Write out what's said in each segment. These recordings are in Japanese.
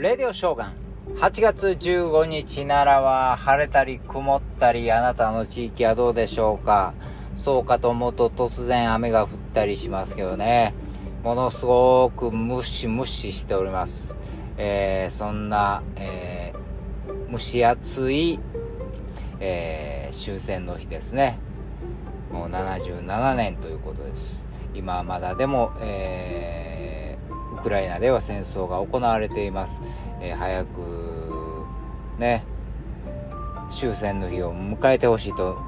レディオショーガン。8月15日奈良は晴れたり曇ったりあなたの地域はどうでしょうか。そうかと思うと突然雨が降ったりしますけどね。ものすごくムシムシしております、えー、そんな、えー、蒸し暑い、えー、終戦の日ですね。もう77年ということです。今まだでも、えー、クライナでは戦争が行われています、えー、早くね終戦の日を迎えてほしいと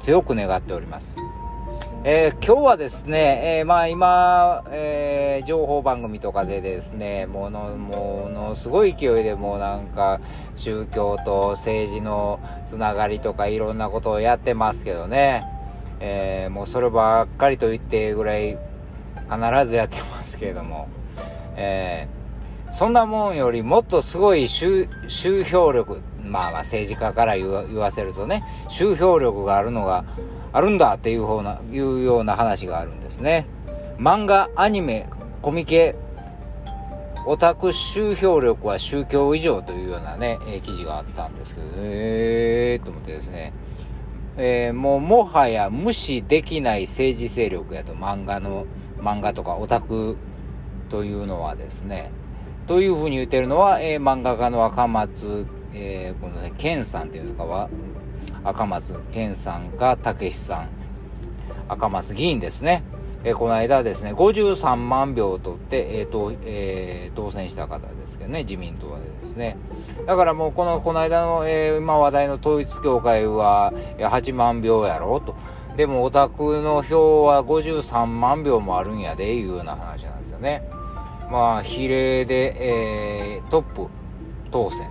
強く願っております。えー、今日はですね、えー、まあ今、え、情報番組とかでですね、もの、ものすごい勢いでもうなんか宗教と政治のつながりとかいろんなことをやってますけどね、えもうそればっかりと言ってぐらい必ずやってますけれども、えそんなもんよりもっとすごい集票力、まあまあ政治家から言わせるとね、集票力があるのが、あるんだっていう方な、いうような話があるんですね。漫画、アニメ、コミケ、オタク集票力は宗教以上というようなね、えー、記事があったんですけど、えーと思ってですね、えー、もうもはや無視できない政治勢力やと漫画の、漫画とかオタクというのはですね、というふうに言ってるのは、えー、漫画家の赤松、えー、このね、健さんっていうんですかは、赤松健さんか武さん赤松議員ですね、えー、この間ですね53万票を取って、えーとえー、当選した方ですけどね自民党でですね。だからもうこのこの間の、えー、今話題の統一教会は8万票やろうと。でもオタクの票は53万票もあるんやでいうような話なんですよね。まあ比例で、えー、トップ当選。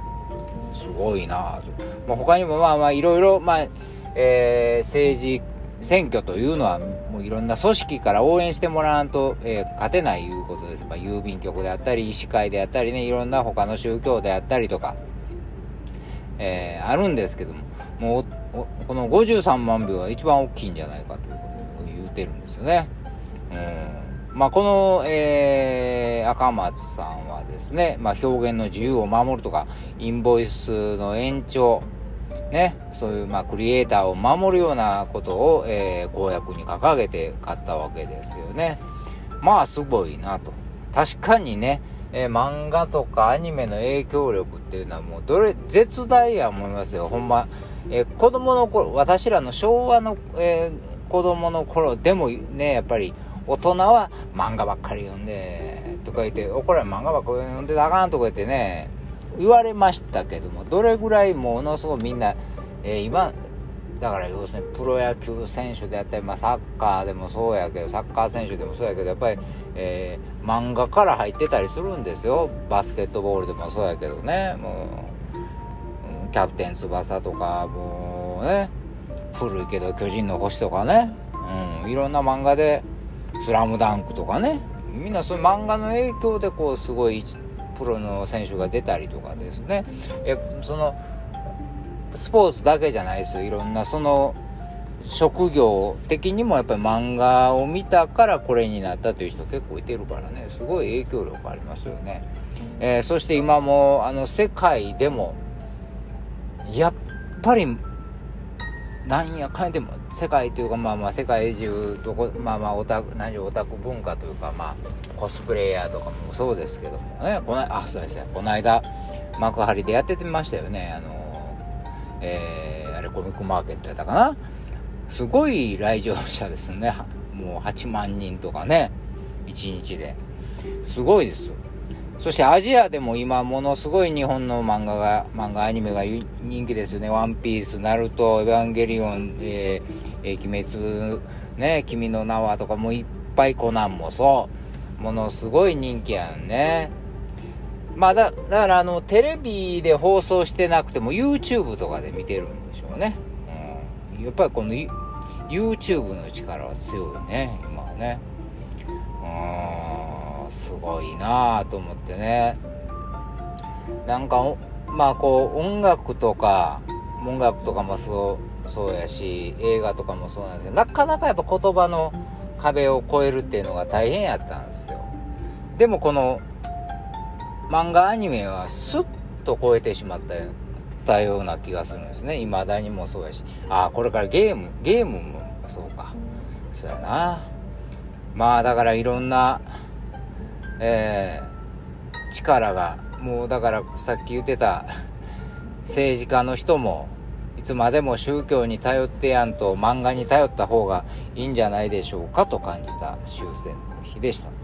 すごいなまあ、他にもまあまあいろいろ、まあ、えー、政治、選挙というのはもういろんな組織から応援してもらわんと、えー、勝てないいうことです。まあ、郵便局であったり、医師会であったりね、いろんな他の宗教であったりとか、えー、あるんですけども、もうこの53万票は一番大きいんじゃないかということを言うてるんですよね。うんまあ、この、えー、赤松さんはですね、まあ、表現の自由を守るとか、インボイスの延長、ね、そういう、まあ、クリエイターを守るようなことを、えー、公約に掲げて買ったわけですけどね。まあ、すごいなと。確かにね、えー、漫画とかアニメの影響力っていうのはもうどれ、絶大や思いますよ。ほんま、えー、子供の頃、私らの昭和の、えー、子供の頃でもね、やっぱり大人は漫画ばっかり読んで、とか言って、おこら漫画ばっかり読んであかんとか言ってね、言われましたけども、どれぐらいものすごくみんな、えー、今、だから要するにプロ野球選手であったり、まあ、サッカーでもそうやけど、サッカー選手でもそうやけど、やっぱり、えー、漫画から入ってたりするんですよ。バスケットボールでもそうやけどね。もう、キャプテン翼とか、もうね、古いけど巨人の星とかね、うん、いろんな漫画で、スラムダンクとかね、みんなそういう漫画の影響でこうすごいプロの選手が出たりとかですね。えそのスポーツだけじゃないですよ。いろんなその職業的にもやっぱり漫画を見たからこれになったという人結構いてるからね。すごい影響力ありますよね、えー、そして今もあの世界でもやっぱりなんやかんでも世界というかまあまあ世界中どこまあまあオタク何オタク文化というかまあコスプレイヤーとかもそうですけどもね。このあそうですねこの間幕張でやっててましたよね。あのえー、あれコミックマーケットやったかな。すごい来場者ですね。もう8万人とかね。1日で。すごいですよ。そしてアジアでも今ものすごい日本の漫画が、漫画アニメが人気ですよね。ワンピース、ナルト、エヴァンゲリオン、えー、えー、鬼滅、ね、君の名はとかもいっぱいコナンもそう。ものすごい人気やんね。まあだ、だからあの、テレビで放送してなくても YouTube とかで見てるんでしょうね。うん。やっぱりこの YouTube の力は強いね、今はね。うん。すごいなぁと思ってね。なんかまあこう音楽とか音楽とかもそうそうやし映画とかもそうなんですけどなかなかやっぱ言葉の壁を越えるっていうのが大変やったんですよ。でもこの漫画アニメはスッと超えてしまったよたような気がするんですね。未だにもそうやし。ああこれからゲームゲームもそうか。そうやな。まあだからいろんなえー、力がもうだからさっき言ってた政治家の人もいつまでも宗教に頼ってやんと漫画に頼った方がいいんじゃないでしょうかと感じた終戦の日でした。